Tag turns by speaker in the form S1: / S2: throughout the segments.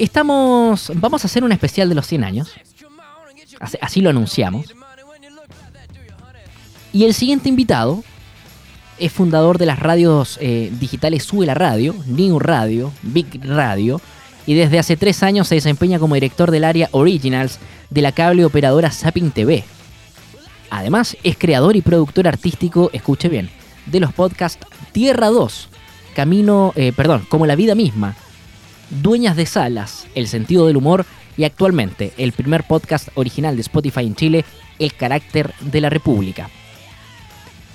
S1: Estamos. Vamos a hacer un especial de los 100 años. Así, lo anunciamos. Y el siguiente invitado es fundador de las radios eh, digitales Sube la Radio, New Radio, Big Radio, y desde hace tres años se desempeña como director del área Originals de la cable operadora Zapping TV. Además, es creador y productor artístico, escuche bien, de los podcasts Tierra 2, Camino, eh, perdón, como la vida misma, Dueñas de Salas, El sentido del humor y actualmente el primer podcast original de Spotify en Chile, El carácter de la República.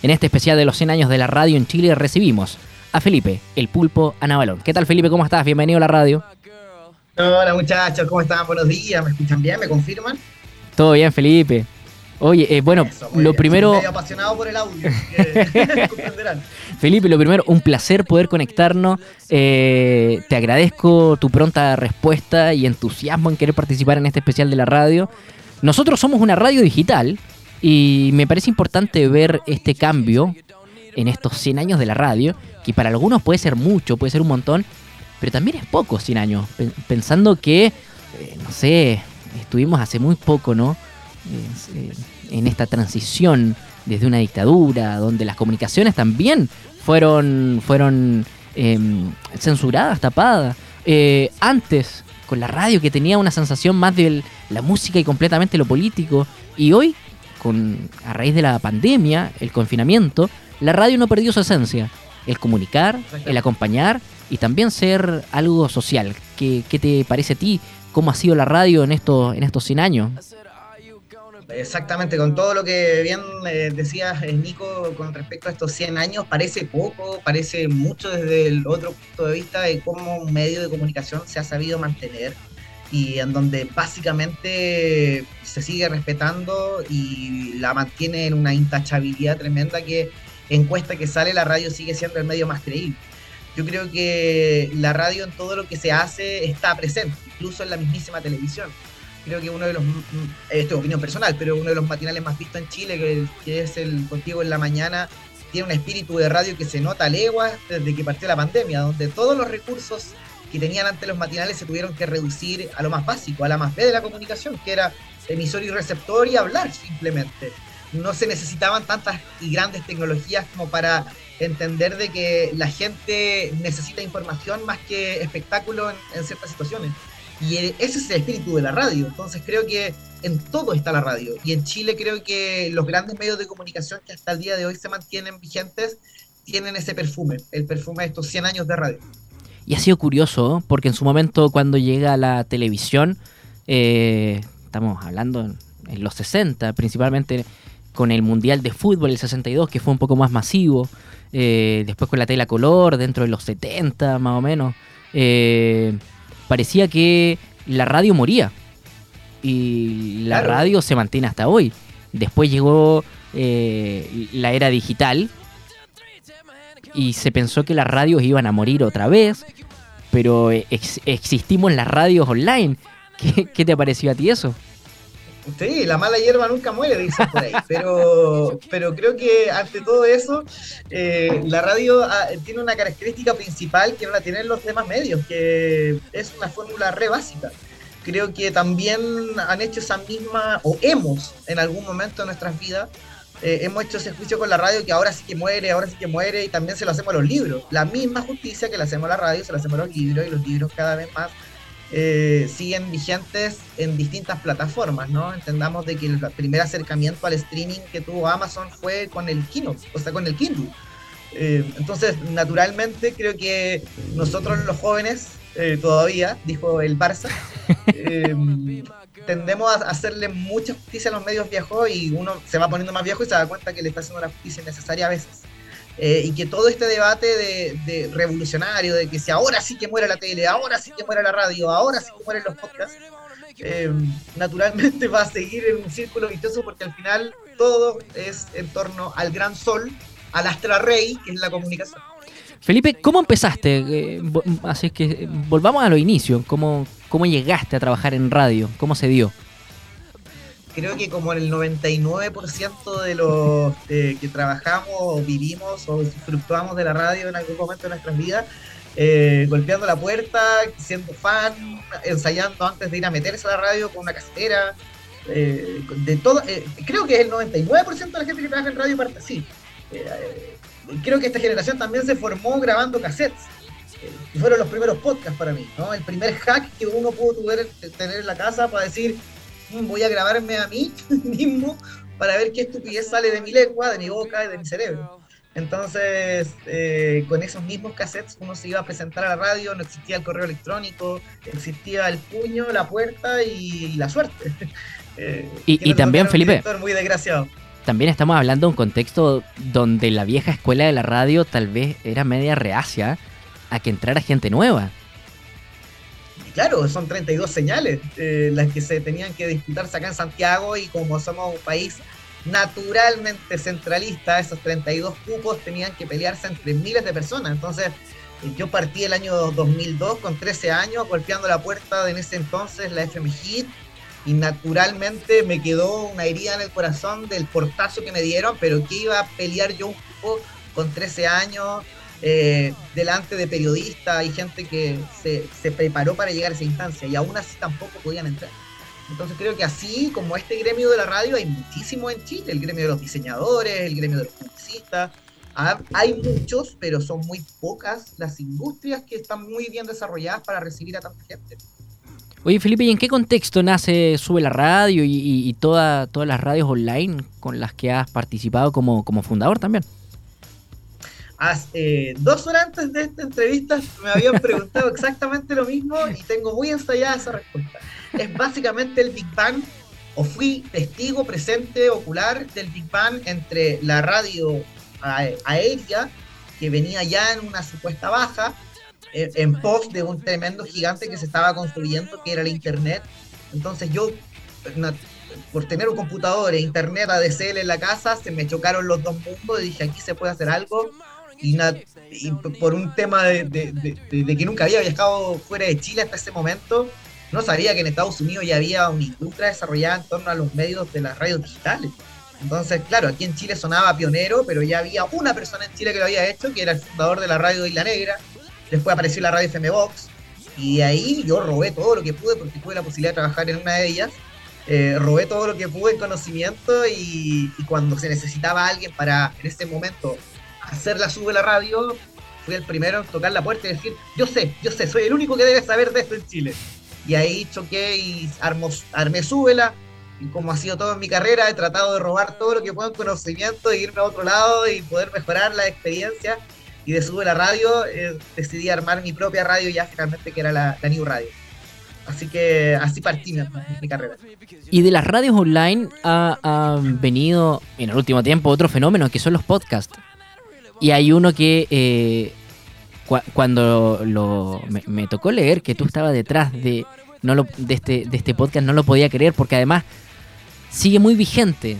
S1: En este especial de los 100 años de la radio en Chile recibimos a Felipe, el pulpo Anabalón. ¿Qué tal Felipe? ¿Cómo estás? Bienvenido a la radio.
S2: Hola muchachos, ¿cómo están? Buenos días, ¿me escuchan bien? ¿Me confirman?
S1: Todo bien, Felipe. Oye, eh, bueno, lo primero.
S2: Soy apasionado por el audio, comprenderán.
S1: Felipe, lo primero, un placer poder conectarnos. Eh, te agradezco tu pronta respuesta y entusiasmo en querer participar en este especial de la radio. Nosotros somos una radio digital y me parece importante ver este cambio en estos 100 años de la radio, que para algunos puede ser mucho, puede ser un montón, pero también es poco 100 años, pensando que, eh, no sé, estuvimos hace muy poco, ¿no? Eh, en esta transición desde una dictadura, donde las comunicaciones también fueron, fueron em, censuradas, tapadas. Eh, antes, con la radio que tenía una sensación más de la música y completamente lo político. Y hoy, con, a raíz de la pandemia, el confinamiento, la radio no perdió su esencia. El comunicar, el acompañar y también ser algo social. ¿Qué, qué te parece a ti? ¿Cómo ha sido la radio en, estos en estos 100 años?
S2: Exactamente, con todo lo que bien eh, decías, eh, Nico, con respecto a estos 100 años, parece poco, parece mucho desde el otro punto de vista de cómo un medio de comunicación se ha sabido mantener y en donde básicamente se sigue respetando y la mantiene en una intachabilidad tremenda que encuesta que sale la radio sigue siendo el medio más creíble. Yo creo que la radio en todo lo que se hace está presente, incluso en la mismísima televisión creo que uno de los, mm, mm, esto es opinión personal, pero uno de los matinales más vistos en Chile, que, es el Contigo en la Mañana, tiene un espíritu de radio que se nota a leguas desde que partió la pandemia, donde todos los recursos que tenían antes los matinales se tuvieron que reducir a lo más básico, a la más B de la comunicación, que era emisor y receptor y hablar simplemente. No se necesitaban tantas y grandes tecnologías como para entender de que la gente necesita información más que espectáculo en ciertas situaciones. Y ese es el espíritu de la radio. Entonces creo que en todo está la radio. Y en Chile creo que los grandes medios de comunicación que hasta el día de hoy se mantienen vigentes tienen ese perfume, el perfume de estos 100 años de radio.
S1: Y ha sido curioso, porque en su momento cuando llega la televisión, eh, estamos hablando en, los 60, principalmente con el Mundial de Fútbol, el 62, que fue un poco más masivo, eh, después con la tela color, dentro de los 70 más o menos. Eh, parecía que la radio moría. Y la radio se mantiene hasta hoy. Después llegó eh, la era digital y se pensó que las radios iban a morir otra vez, pero existimos las radios online. ¿Qué, ¿Qué, te pareció a ti eso?
S2: Sí, la mala hierba nunca muere, dicen por ahí. Pero, pero creo que ante todo eso, eh, la radio ah, tiene una característica principal que no la tienen los demás medios, que es una fórmula re básica. Creo que también han hecho esa misma, o hemos en algún momento de nuestras vidas, eh, hemos hecho ese juicio con la radio que ahora sí que muere, ahora sí que muere, y también se lo hacemos a los libros. La misma justicia que le hacemos a la radio, se la hacemos a los libros, y los libros cada vez más eh, siguen vigentes en distintas plataformas, ¿no? Entendamos de que el primer acercamiento al streaming que tuvo Amazon fue con el Kino, o sea, con el Kindle. Eh, entonces, naturalmente, creo que nosotros los jóvenes, eh, todavía, dijo el Barça, tendemos a hacerle mucha justicia a los medios viejos y uno se va poniendo más viejo y se da cuenta que le está haciendo la justicia necesaria a veces. Eh, y que todo este debate de, revolucionario, de que si ahora sí que muere la tele, ahora sí que muere la radio, ahora sí que mueren los podcasts, eh, naturalmente va a seguir en un círculo vicioso porque al final todo es en torno al gran sol, al astra rey, que es la comunicación.
S1: Felipe, ¿cómo empezaste? Eh, así que volvamos a lo inicio. ¿Cómo, ¿Cómo llegaste a trabajar en radio? ¿Cómo se dio?
S2: Creo que como el 99% de los que trabajamos, vivimos o disfrutamos de la radio en algún momento de nuestras vidas, eh, golpeando la puerta, siendo fan, ensayando antes de ir a meterse a la radio con una casetera. Eh, de todo, eh, creo que el 99% de la gente que trabaja en radio parte así. creo que esta generación también se formó grabando cassettes. fueron los primeros podcasts para mí, ¿no? El primer hack que uno pudo tener en la casa para decir, voy a grabarme a mí mismo para ver qué estupidez sale de mi lengua, de mi boca y de mi cerebro. Entonces, eh, con esos mismos cassettes uno se iba a presentar a la radio, no existía el correo electrónico, existía el puño, la puerta y, la suerte.
S1: Eh, y, también, Felipe,
S2: muy desgraciado.
S1: También estamos hablando de un contexto donde la vieja escuela de la radio tal vez era media reacia a que entrara gente nueva.
S2: Claro, son 32 señales eh, las que se tenían que disputarse acá en Santiago y como somos un país naturalmente centralista, esos 32 cupos tenían que pelearse entre miles de personas. Entonces, yo partí el año 2002 con 13 años, golpeando la puerta de en ese entonces la FM Hit, y naturalmente me quedó una herida en el corazón del portazo que me dieron, pero que iba a pelear yo un cupo con 13 años eh, delante de periodistas y gente que se, preparó para llegar a esa instancia, y aún así tampoco podían entrar. Entonces creo que así como este gremio de la radio hay muchísimo en Chile, el gremio de los diseñadores, el gremio de los publicistas, hay muchos, pero son muy pocas las industrias que están muy bien desarrolladas para recibir a tanta gente.
S1: Oye Felipe, ¿y en qué contexto nace Sube la Radio y, todas las radios online con las que has participado como, como fundador también?
S2: Hace dos horas antes de esta entrevista me habían preguntado exactamente lo mismo y tengo muy ensayada esa respuesta es básicamente el Big Bang, o fui testigo presente ocular del Big Bang entre la radio aérea, que venía ya en una supuesta baja, en pos de un tremendo gigante que se estaba construyendo, que era el Internet. Entonces yo, por tener un computador e Internet ADSL en la casa, se me chocaron los dos mundos y dije, aquí se puede hacer algo. Y, por un tema de, que nunca había viajado fuera de Chile hasta ese momento, no sabía que en Estados Unidos ya había una industria desarrollada en torno a los medios de las radios digitales. Entonces, claro, aquí en Chile sonaba pionero, pero ya había una persona en Chile que lo había hecho, que era el fundador de la radio Isla Negra. Después apareció la radio FM Box. Y ahí yo robé todo lo que pude, porque tuve la posibilidad de trabajar en una de ellas. Eh, robé todo lo que pude en conocimiento y, cuando se necesitaba alguien para, en ese momento, hacer la sube la radio, fui el primero en tocar la puerta y decir, yo sé, yo sé, soy el único que debe saber de esto en Chile. Y ahí choqué y armé súbela. Y como ha sido todo en mi carrera, he tratado de robar todo lo que puedo en conocimiento e irme a otro lado y poder mejorar la experiencia. Y de Sube la Radio eh, decidí armar mi propia radio ya finalmente, que era la, New Radio. Así que así partí mi, carrera.
S1: Y de las radios online ha, venido en el último tiempo otro fenómeno que son los podcasts. Y hay uno que eh, cuando lo, me, tocó leer que tú estabas detrás de, no lo, de, este, de este podcast, no lo podía creer porque además sigue muy vigente.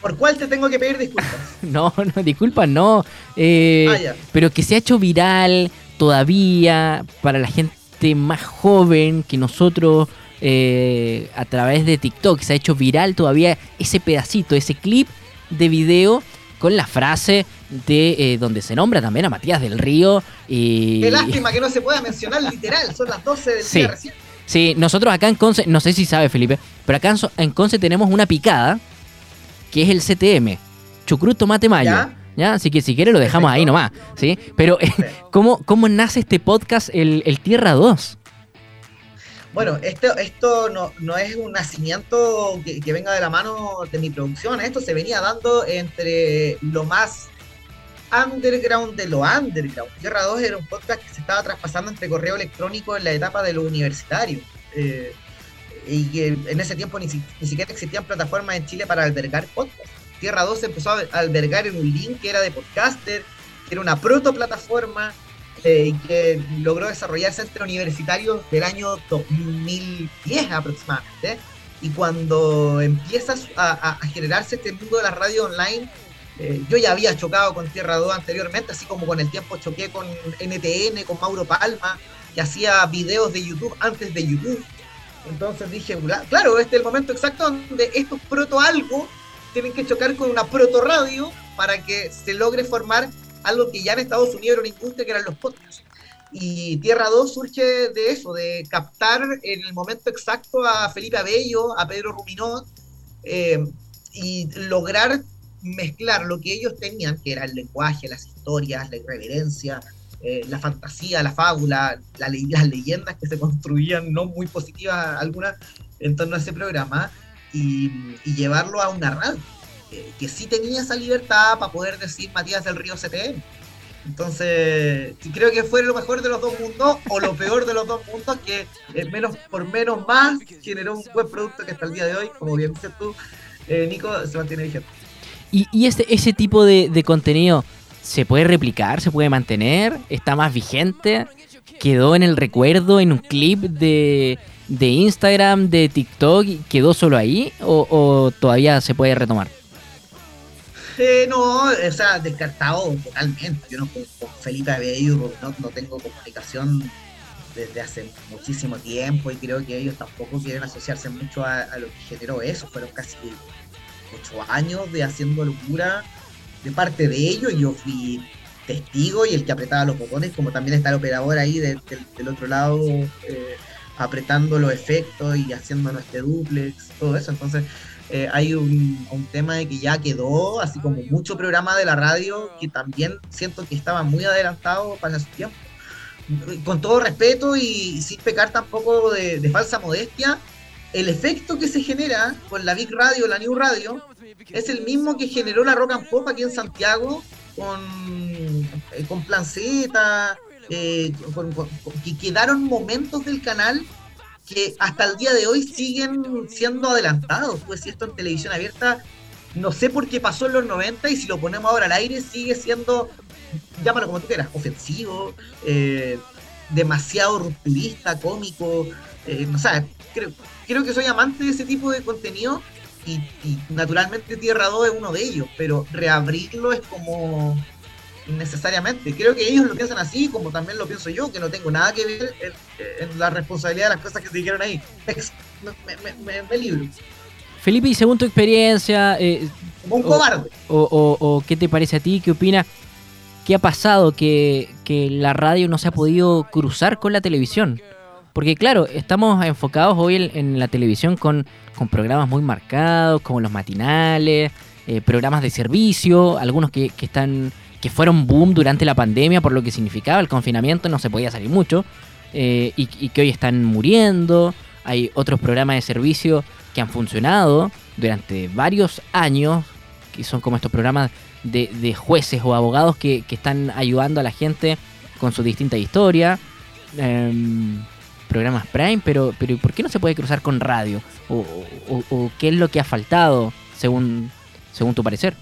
S2: ¿Por cuál te tengo que pedir disculpas?
S1: no, no, disculpas no. Eh, ah, pero que se ha hecho viral todavía para la gente más joven que nosotros eh, a través de TikTok. Se ha hecho viral todavía ese pedacito, ese clip de video con la frase de eh, donde se nombra también a Matías del Río. Y...
S2: Qué lástima que no se pueda mencionar literal, son las 12 del día recién.
S1: Sí, nosotros acá en Conce, no sé si sabe Felipe, pero acá en Conce tenemos una picada que es el CTM, chucrut tomate mayo. ¿Ya? Así que si quiere lo dejamos ahí nomás, ¿sí? Pero, ¿cómo, ¿cómo nace este podcast, el, el Tierra 2?
S2: Bueno, esto, esto no, no es un nacimiento que, venga de la mano de mi producción, esto se venía dando entre lo más underground de lo underground. Tierra 2 era un podcast que se estaba traspasando entre correo electrónico en la etapa de lo universitario. Eh, y que en ese tiempo ni, siquiera existían plataformas en Chile para albergar podcasts. Tierra 2 se empezó a albergar en un link que era de podcaster, que era una proto plataforma eh, y que logró desarrollarse entre universitarios del año 2010 aproximadamente. Y cuando empiezas a, generarse este mundo de la radio online, eh, yo ya había chocado con Tierra 2 anteriormente, así como con el tiempo choqué con NTN, con Mauro Palma, que hacía videos de YouTube antes de YouTube. Entonces dije, claro, este es el momento exacto donde estos proto algo tienen que chocar con una proto radio para que se logre formar algo que ya en Estados Unidos era una industria que eran los podcasts. Y Tierra 2 surge de eso, de captar en el momento exacto a Felipe Abello, a Pedro Ruminot, eh, y lograr mezclar lo que ellos tenían, que era el lenguaje, las historias, la irreverencia, eh, la fantasía, la fábula, las leyendas que se construían, no muy positivas algunas, en torno a ese programa, y, llevarlo a una radio, que sí tenía esa libertad para poder decir Matías del Río CTM. Entonces, creo que fue lo mejor de los dos mundos o lo peor de los dos mundos, que eh, menos por menos más generó un buen producto que hasta el día de hoy, como bien dices tú, eh, Nico, se mantiene vigente.
S1: ¿Y, y ese, ese tipo de, contenido se puede replicar, se puede mantener, está más vigente, quedó en el recuerdo, en un clip de, de Instagram, de TikTok, quedó solo ahí o, todavía se puede retomar?
S2: Eh, no, o sea, descartado totalmente. Yo no con, Felipe Abello no, no tengo comunicación desde hace muchísimo tiempo y creo que ellos tampoco quieren asociarse mucho a, a lo que generó eso. Fueron casi ocho años de haciendo locura de parte de ellos, yo fui testigo y el que apretaba los botones, como también está el operador ahí del otro lado eh, apretando los efectos y haciendo este duplex, todo eso. Entonces eh, hay un, tema de que ya quedó, así como mucho programa de la radio que también siento que estaba muy adelantado para su tiempo. Con todo respeto y sin pecar tampoco de, de falsa modestia, el efecto que se genera con la Big Radio, la New Radio, es el mismo que generó la Rock and Pop aquí en Santiago con, eh, con Plan Z, eh, que quedaron momentos del canal que hasta el día de hoy siguen siendo adelantados. Pues si esto en televisión abierta, no sé por qué pasó en los 90 y si lo ponemos ahora al aire sigue siendo, llámalo como tú quieras, ofensivo, eh, demasiado rupturista, cómico, no sé, creo, creo que soy amante de ese tipo de contenido y, naturalmente Tierra 2 es uno de ellos, pero reabrirlo es como innecesariamente. Creo que ellos lo piensan así, como también lo pienso yo, que no tengo nada que ver en, la responsabilidad de las cosas que se dijeron ahí. Me, libro.
S1: Felipe, y según tu experiencia... Eh,
S2: un cobarde.
S1: O, qué te parece a ti? ¿Qué opinas? ¿Qué ha pasado que, que la radio no se ha podido cruzar con la televisión? Porque claro, estamos enfocados hoy en, la televisión con, programas muy marcados, como los matinales, eh, programas de servicio, algunos que, están que fueron boom durante la pandemia por lo que significaba el confinamiento, no se podía salir mucho, eh, y, que hoy están muriendo. Hay otros programas de servicio que han funcionado durante varios años, que son como estos programas de, jueces o abogados que, están ayudando a la gente con su distinta historia. Em, programas Prime, pero, pero ¿por qué no se puede cruzar con radio? ¿O, qué es lo que ha faltado, según, según tu parecer?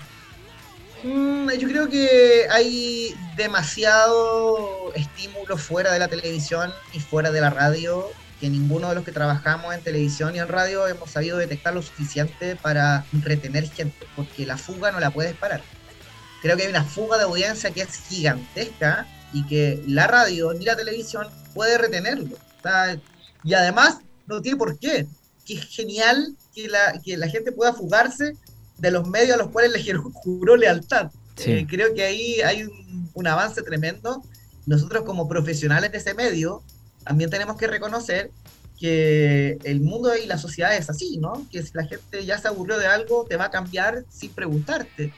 S2: Mm, yo creo que hay demasiado estímulo fuera de la televisión y fuera de la radio que ninguno de los que trabajamos en televisión y en radio hemos sabido detectar lo suficiente para retener gente, porque la fuga no la puedes parar. Creo que hay una fuga de audiencia que es gigantesca y que la radio ni la televisión puede retenerlo y además no tiene por qué. Que es genial que la, que la gente pueda fugarse de los medios a los cuales le juró lealtad. Eh, creo que ahí hay un, avance tremendo. Nosotros como profesionales de ese medio también tenemos que reconocer que el mundo y la sociedad es así, ¿no? Que si la gente ya se aburrió de algo, te va a cambiar sin preguntarte.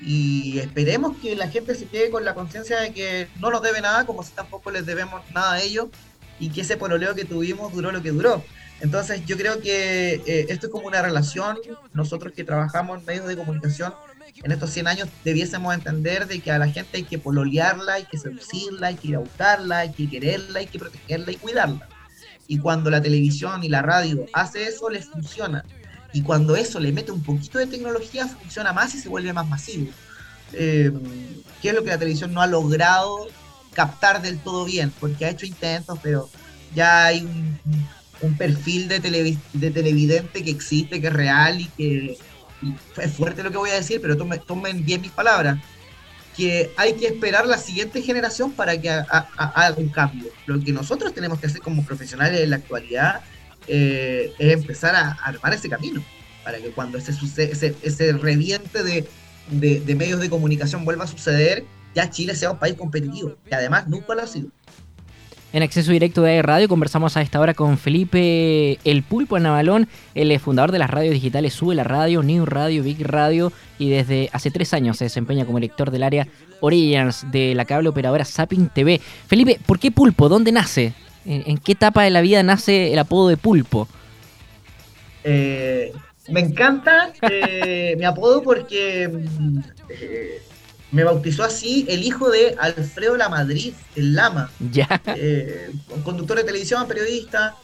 S2: Y esperemos que la gente se quede con la conciencia de que no nos debe nada, como si tampoco les debemos nada a ellos, y que ese pololeo que tuvimos duró lo que duró. Entonces yo creo que eh, esto es como una relación, nosotros que trabajamos en medios de comunicación, en estos 100 años debiésemos entender de que a la gente hay que pololearla, hay que seducirla, hay que ir a buscarla, hay que quererla, hay que protegerla y cuidarla. Y cuando la televisión y la radio hace eso, les funciona. Y cuando eso le mete un poquito de tecnología, funciona más y se vuelve más masivo. Eh, ¿Qué es lo que la televisión no ha logrado captar del todo bien, porque ha hecho intentos, pero ya hay un, perfil de, de televidente que existe, que es real y que es fuerte lo que voy a decir, pero tomen, bien mis palabras, que hay que esperar la siguiente generación para que haga un cambio. Lo que nosotros tenemos que hacer como profesionales en la actualidad eh, es empezar a, armar ese camino, para que cuando ese, ese, ese reviente de medios de comunicación vuelva a suceder, ya Chile sea un país competitivo, que además nunca lo ha sido.
S1: En acceso directo de Radio conversamos a esta hora con Felipe El Pulpo en Navalón, el fundador de las radios digitales Sube la Radio, New Radio, Big Radio y desde hace tres años se desempeña como director del área Origins de la cable operadora Zapping TV. Felipe, ¿por qué Pulpo? ¿Dónde nace? ¿En, qué etapa de la vida nace el apodo de Pulpo?
S2: Eh, me encanta eh, mi apodo porque mm, eh, me bautizó así el hijo de Alfredo La Madrid, el Lama.
S1: Ya.
S2: Eh, conductor de televisión, periodista.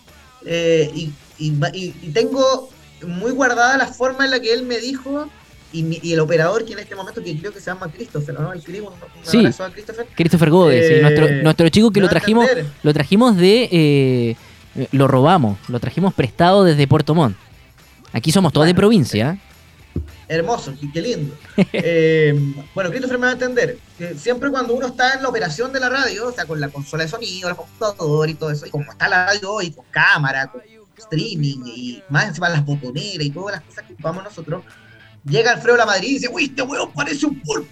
S2: Eh, y, tengo muy guardada la forma en la que él me dijo. Y, el operador, que en este momento que creo que se llama Christopher, ¿no?
S1: Escribo un, sí. Christopher. Christopher Gómez, nuestro, eh, nuestro, chico que lo trajimos, lo trajimos de. lo robamos, lo trajimos prestado desde Puerto Montt. Aquí somos todos de provincia.
S2: Hermoso, qué lindo. Eh, bueno, Christopher me va a entender. Que siempre cuando uno está en la operación de la radio, o sea, con la consola de sonido, el computador y todo eso, y como está la radio hoy, con cámara, con streaming, y más encima las botoneras y todas las cosas que ocupamos nosotros, llega Alfredo La Madrid y dice, uy, este huevo parece un pulpo.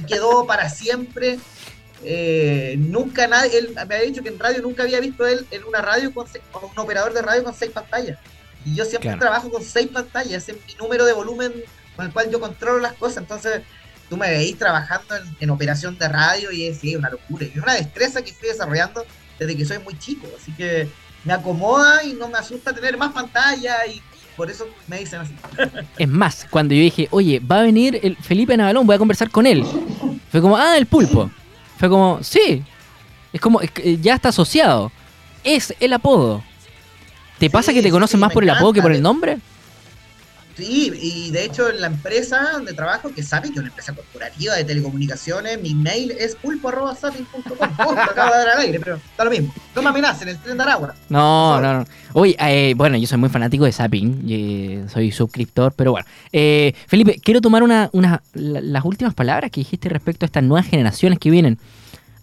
S2: Y quedó para siempre. Eh, nunca nadie, él me había dicho que en radio nunca había visto él en una radio con, con un operador de radio con seis pantallas. Y yo siempre trabajo con seis pantallas, es mi número de volumen con el cual yo controlo las cosas. Entonces, tú me veis trabajando en, operación de radio y es una locura. Es una destreza que estoy desarrollando desde que soy muy chico. Así que me acomoda y no me asusta tener más pantalla y por eso me dicen así.
S1: Es más, cuando yo dije, oye, va a venir el Felipe Navalón, voy a conversar con él. Fue como, ah, el pulpo. Fue como, sí. Es como, ya está asociado. Es el apodo. ¿Te pasa que te conocen más por el apodo que por el nombre?
S2: Sí, y de hecho en la empresa donde trabajo, que saben que es una empresa corporativa de telecomunicaciones, mi mail es pulpo.zapping.com. Lo acabo de dar al aire, pero está lo mismo. No me amenacen, el tren de Aragua.
S1: No, no, no. Uy, eh, bueno, yo soy muy fanático de Zapping, eh, soy suscriptor, pero bueno. Eh, Felipe, quiero tomar una, una, las últimas palabras que dijiste respecto a estas nuevas generaciones que vienen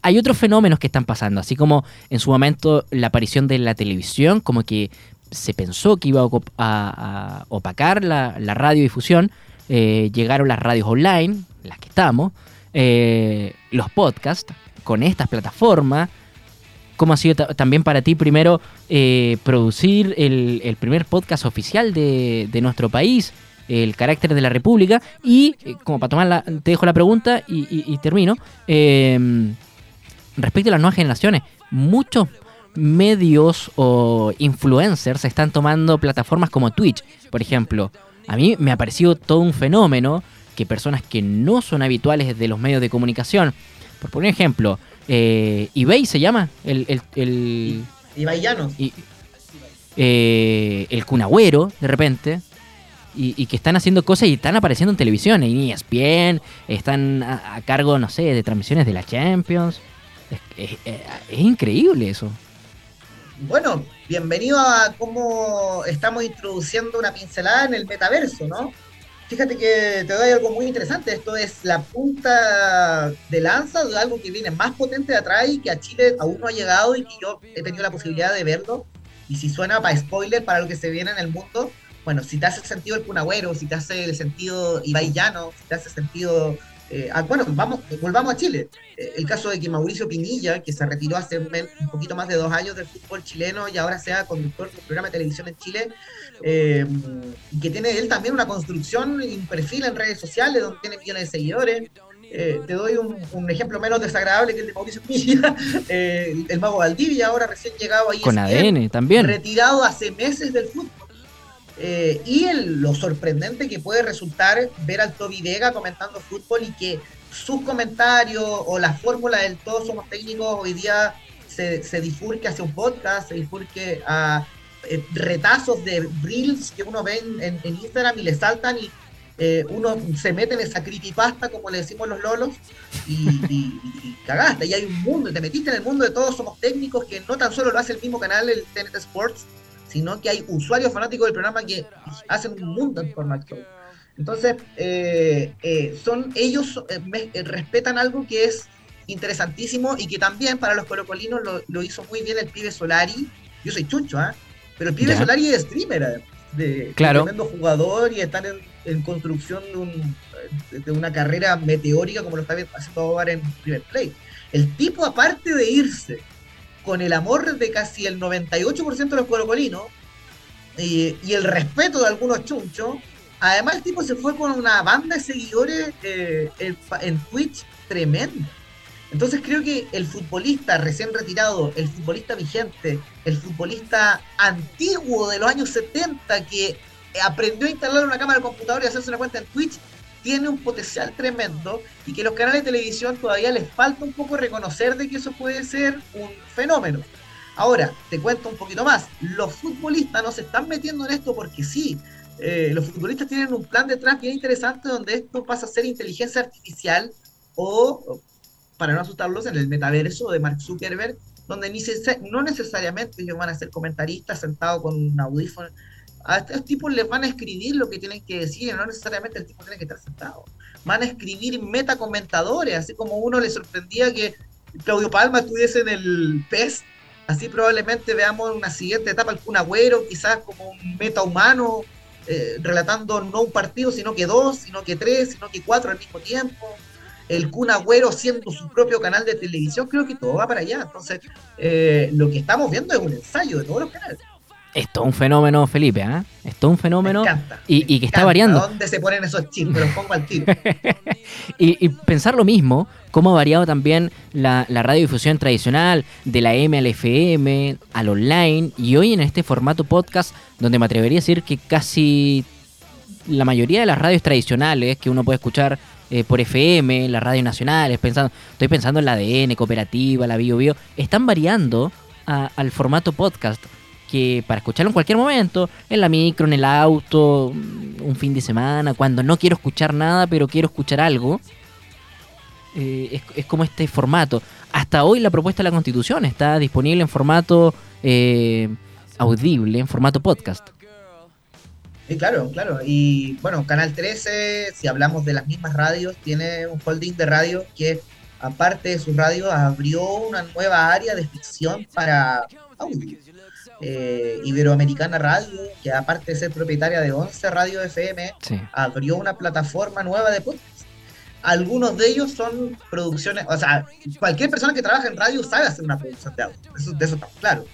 S1: hay otros fenómenos que están pasando, así como en su momento la aparición de la televisión, como que se pensó que iba a, opacar la, radiodifusión, eh, llegaron las radios online, las que estamos, eh, los podcasts con estas plataformas. ¿Cómo ha sido también para ti primero eh, producir el, primer podcast oficial de, nuestro país? el carácter de la República y, como para tomarla, te dejo la pregunta y termino, respecto a las nuevas generaciones, muchos medios o influencers están tomando plataformas como Twitch, por ejemplo. A mí me ha parecido todo un fenómeno que personas que no son habituales de los medios de comunicación, por poner ejemplo, eh, eBay se llama, el... el, el
S2: Llanos.
S1: Eh, el Cunagüero, de repente, y, que están haciendo cosas y están apareciendo en televisión, en ESPN, están a cargo, no sé, de transmisiones de la Champions. Es, increíble eso.
S2: Bueno, bienvenido a cómo estamos introduciendo una pincelada en el metaverso, ¿no? Fíjate que te doy algo muy interesante. Esto es la punta de lanza de algo que viene más potente de atrás y que a Chile aún no ha llegado y que yo he tenido la posibilidad de verlo. Y si suena para spoiler para lo que se viene en el mundo, bueno, si te hace sentido el Punagüero, si te hace sentido Ibai Llano, si te hace sentido eh, ah, bueno, vamos, volvamos a Chile. Eh, el caso de que Mauricio Pinilla, que se retiró hace un, poquito más de dos años del fútbol chileno y ahora sea conductor de un programa de televisión en Chile, eh, que tiene él también una construcción y un perfil en redes sociales donde tiene millones de seguidores. te doy un, ejemplo menos desagradable que el de Mauricio Pinilla, el mago Valdivia, ahora recién llegado ahí.
S1: Con ADN también.
S2: Retirado hace meses del fútbol eh, y lo sorprendente que puede resultar ver al Toby Vega comentando fútbol y que sus comentarios o la fórmula del todos somos técnicos hoy día se, se difurque hacia un podcast, se difurque a eh, retazos de reels que uno ve en, Instagram y le saltan y eh, uno se mete en esa creepypasta, como le decimos los lolos, y, y, cagaste. Y hay un mundo, te metiste en el mundo de todos somos técnicos, que no tan solo lo hace el mismo canal, el TNT Sports, sino que hay usuarios fanáticos del programa que hacen un mundo en formato. Entonces, eh, eh, son ellos eh, respetan algo que es interesantísimo y que también para los colocolinos lo, hizo muy bien el pibe Solari. Yo soy chucho, ¿ah? Pero el pibe Solari es streamer, de
S1: claro.
S2: tremendo jugador y están en, construcción de, de, una carrera meteórica como lo está haciendo ahora en River Plate. El tipo, aparte de irse con el amor de casi el 98% de los colocolinos y, y el respeto de algunos chunchos, además el tipo se fue con una banda de seguidores eh, en, en Twitch tremendo. Entonces creo que el futbolista recién retirado, el futbolista vigente, el futbolista antiguo de los años 70 que aprendió a instalar una cámara de computador y hacerse una cuenta en Twitch, tiene un potencial tremendo y que los canales de televisión todavía les falta un poco reconocer de que eso puede ser un fenómeno. Ahora, te cuento un poquito más. Los futbolistas no se están metiendo en esto porque sí. Eh, los futbolistas tienen un plan detrás bien interesante donde esto pasa a ser inteligencia artificial o, para no asustarlos, en el metaverso de Mark Zuckerberg, donde ni no necesariamente ellos van a ser comentaristas sentados con un audífono a estos tipos les van a escribir lo que tienen que decir, no necesariamente el tipo tiene que estar sentado. Van a escribir metacomentadores, así como uno le sorprendía que Claudio Palma estuviese en el PES, así probablemente veamos una siguiente etapa Kun Agüero, quizás como un meta humano, eh, relatando no un partido, sino que dos, sino que tres, sino que cuatro al mismo tiempo. El Kun Agüero siendo su propio canal de televisión, creo que todo va para allá. Entonces, eh, lo que estamos viendo es un ensayo de todos los canales.
S1: Esto es un fenómeno, Felipe, ¿eh? Esto es un fenómeno y, que está variando.
S2: ¿Dónde se ponen esos chips? Me los pongo al tiro.
S1: y, pensar lo mismo, cómo ha variado también la, radiodifusión tradicional, de la M al FM, al online, y hoy en este formato podcast, donde me atrevería a decir que casi la mayoría de las radios tradicionales que uno puede escuchar eh, por FM, las radios nacionales, pensando, estoy pensando en la ADN, Cooperativa, la Bio Bio, están variando al formato podcast para escucharlo en cualquier momento, en la micro, en el auto, un fin de semana, cuando no quiero escuchar nada, pero quiero escuchar algo. Eh, es, como este formato. Hasta hoy la propuesta de la Constitución está disponible en formato eh, audible, en formato podcast.
S2: Sí, claro, claro. Y bueno, Canal 13, si hablamos de las mismas radios, tiene un holding de radio que, aparte de sus radios, abrió una nueva área de ficción para audio eh, Iberoamericana Radio, que aparte de ser propietaria de 11 radios FM, abrió una plataforma nueva de podcast. Algunos de ellos son producciones, o sea, cualquier persona que trabaja en radio sabe hacer una producción de audio, eso, de eso está claro.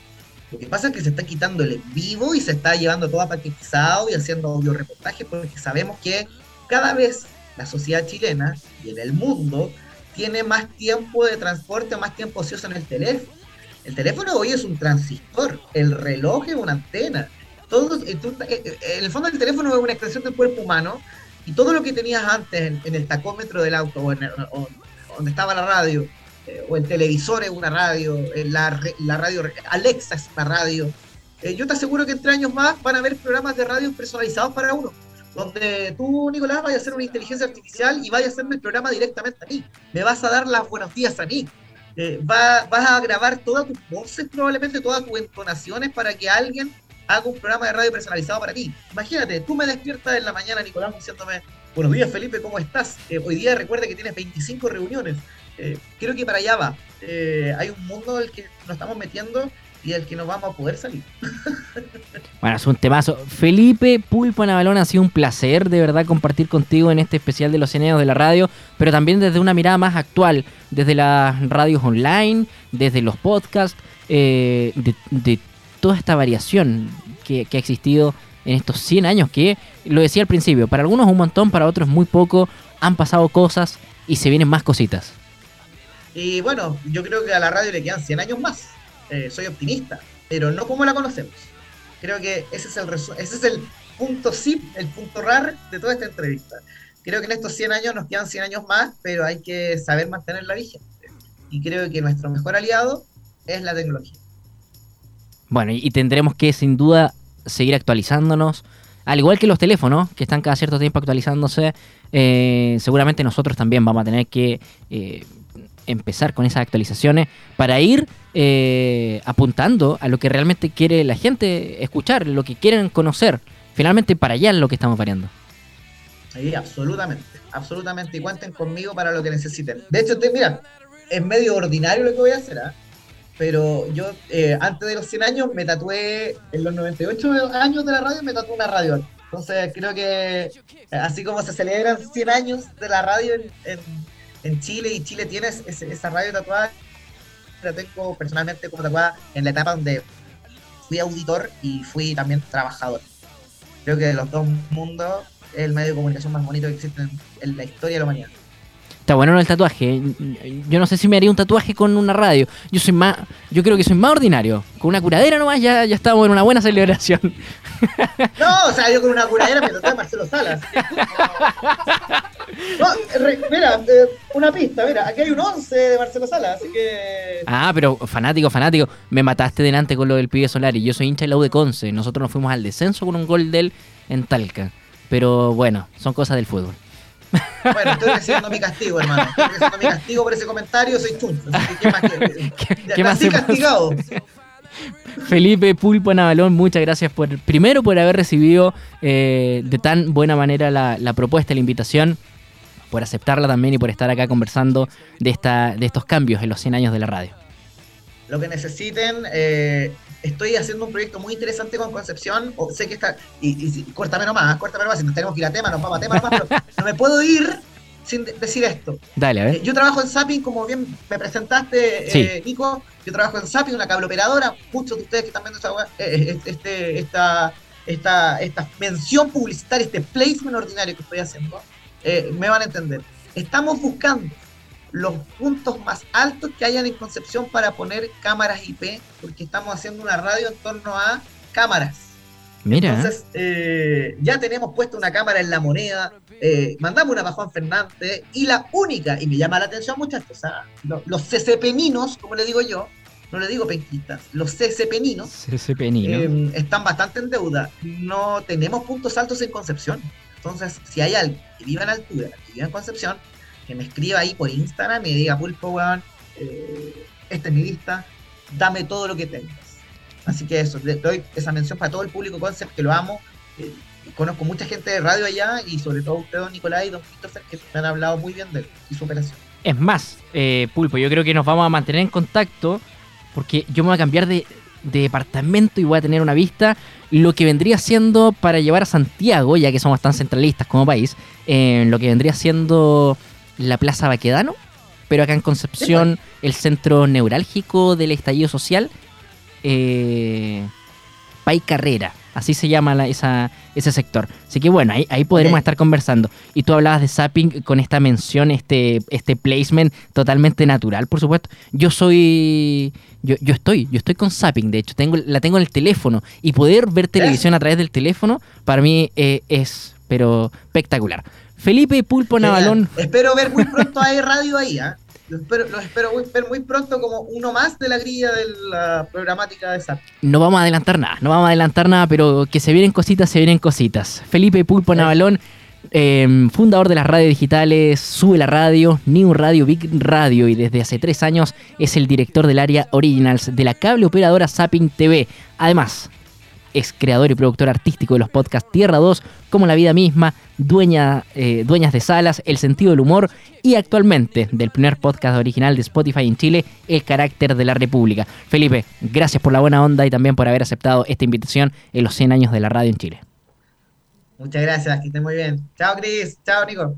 S2: Lo que pasa es que se está quitando el en vivo y se está llevando todo paquetizado y haciendo audio reportajes porque sabemos que cada vez la sociedad chilena y en el mundo tiene más tiempo de transporte, más tiempo ocioso en el teléfono el teléfono hoy es un transistor, el reloj es una antena. Todo, eh, eh, en el fondo el teléfono es una extensión del cuerpo humano y todo lo que tenías antes en, el tacómetro del auto o, donde estaba la radio eh, o el televisor es una radio, la, la, radio Alexa es una radio. yo te aseguro que entre años más van a haber programas de radio personalizados para uno donde tú, Nicolás, vayas a hacer una inteligencia artificial y vayas a hacerme el programa directamente a mí. Me vas a dar las buenos días a mí. Eh, vas a grabar todas tus voces, probablemente todas tus entonaciones para que alguien haga un programa de radio personalizado para ti. Imagínate, tú me despiertas en la mañana, Nicolás, diciéndome, buenos días Felipe, ¿cómo estás? Eh, hoy día recuerda que tienes 25 reuniones. Eh, creo que para allá va. hay un mundo el que nos estamos metiendo y del que no vamos a poder salir.
S1: bueno, es un temazo. Felipe Pulpo Navalón, ha sido un placer de verdad compartir contigo en este especial de los Ceneos de la radio, pero también desde una mirada más actual, desde las radios online, desde los podcasts, eh, de, toda esta variación que, ha existido en estos 100 años, que lo decía al principio, para algunos un montón, para otros muy poco, han pasado cosas y se vienen más cositas.
S2: Y bueno, yo creo que a la radio le quedan 100 años más. Eh, soy optimista, pero no como la conocemos. Creo que ese es el, ese es el punto zip, el punto rar de toda esta entrevista. Creo que en estos 100 años nos quedan 100 años más, pero hay que saber mantenerla vigente. Y creo que nuestro mejor aliado es la tecnología.
S1: Bueno, y tendremos que sin duda seguir actualizándonos. Al igual que los teléfonos, que están cada cierto tiempo actualizándose, eh, seguramente nosotros también vamos a tener que eh, empezar con esas actualizaciones para ir eh, apuntando a lo que realmente quiere la gente escuchar, lo que quieren conocer. Finalmente para allá es lo que estamos variando.
S2: Sí, absolutamente, absolutamente. Y cuenten conmigo para lo que necesiten. De hecho, mira, es medio ordinario lo que voy a hacer, ¿ah? pero yo eh, antes de los 100 años me tatué, en los 98 años de la radio me tatué una radio. Entonces creo que eh, así como se celebran 100 años de la radio en Chile y Chile tiene esa radio tatuada la tengo personalmente como tatuada en la etapa donde fui auditor y fui también trabajador. Creo que de los dos mundos es el medio de comunicación más bonito que existe en la historia de la humanidad.
S1: Está bueno el tatuaje. Yo no sé si me haría un tatuaje con una radio. Yo soy más, yo creo que soy más ordinario. Con una curadera nomás ya, ya estamos en una buena celebración.
S2: No, o sea, yo con una curadera me tatué a Marcelo Salas. No, mira, eh, una pista, mira, aquí hay un 11 de Marcelo Salas, así que...
S1: Ah, pero fanático, fanático. Me mataste delante con lo del pibe Solari. Yo soy hincha de la U de Conce. Nosotros nos fuimos al descenso con un gol de él en Talca. Pero bueno, son cosas del fútbol.
S2: Bueno, estoy recibiendo mi castigo, hermano. Estoy recibiendo mi castigo por ese comentario, soy chuncho. ¿Qué más, ¿Qué, más castigado.
S1: Felipe Pulpo Navalón, muchas gracias por primero por haber recibido eh, de tan buena manera la, la, propuesta, la invitación, por aceptarla también y por estar acá conversando de, esta, de estos cambios en los 100 años de la radio.
S2: Lo que necesiten, eh, estoy haciendo un proyecto muy interesante con Concepción. O, sé que está. Y, y, córtame nomás, córtame nomás. Si nos tenemos que ir a tema, nos vamos a tema nomás. Pero no me puedo ir sin decir esto.
S1: Dale, a ver.
S2: Eh, yo trabajo en Zapping, como bien me presentaste, eh, Nico. Yo trabajo en Zapping, una cable operadora. Muchos de ustedes que están viendo esta, eh, este, esta, esta, esta mención publicitaria, este placement ordinario que estoy haciendo, me van a entender. Estamos buscando los puntos más altos que hayan en Concepción para poner cámaras IP, porque estamos haciendo una radio en torno a cámaras.
S1: Mira.
S2: Entonces, eh, ya tenemos puesto una cámara en la moneda, eh, mandamos una para Juan Fernández, y la única, y me llama la atención muchachos, los, los CCPeninos, como le digo yo, no le digo penquistas, los CCPeninos eh, están bastante en deuda. No tenemos puntos altos en Concepción. Entonces, si hay alguien que viva en altura, que viva en Concepción, que me escriba ahí por Instagram y me diga, Pulpo, weón, esta es mi lista, dame todo lo que tengas. Así que eso, le doy esa mención para todo el público Concept, que lo amo. Eh, conozco mucha gente de radio allá y sobre todo usted, don Nicolás y don Christopher, que me han hablado muy bien de él y su operación.
S1: Es más, eh, Pulpo, yo creo que nos vamos a mantener en contacto porque yo me voy a cambiar de, de departamento y voy a tener una vista lo que vendría siendo para llevar a Santiago, ya que somos tan centralistas como país, en lo que vendría siendo la Plaza Baquedano, pero acá en Concepción, el centro neurálgico del estallido social, eh, Pay Carrera, así se llama esa, ese sector. Así que bueno, ahí, ahí podremos estar conversando. Y tú hablabas de Zapping con esta mención, este, este placement totalmente natural, por supuesto. Yo soy, yo, yo estoy, yo estoy con Zapping, de hecho, tengo, la tengo en el teléfono y poder ver televisión a través del teléfono para mí eh, es, pero espectacular. Felipe Pulpo Navalón.
S2: Espero ver muy pronto a Radio ahí, ¿eh? Lo espero, espero ver muy pronto como uno más de la grilla de la programática de SAP.
S1: No vamos a adelantar nada, no vamos a adelantar nada, pero que se vienen cositas, se vienen cositas. Felipe Pulpo Navalón, em, fundador de las radios digitales Sube la Radio, New Radio, Big Radio y desde hace tres años es el director del área Originals de la cable operadora Zapping TV. Además, es creador y productor artístico de los podcasts Tierra 2, como La Vida Misma, eh, Dueñas de Salas, El Sentido del Humor y actualmente del primer podcast original de Spotify en Chile, El Carácter de la República. Felipe, gracias por la buena onda y también por haber aceptado esta invitación en los 100 años de la radio en Chile.
S2: Muchas gracias, que estén muy bien. Chao Cris, chao Nico.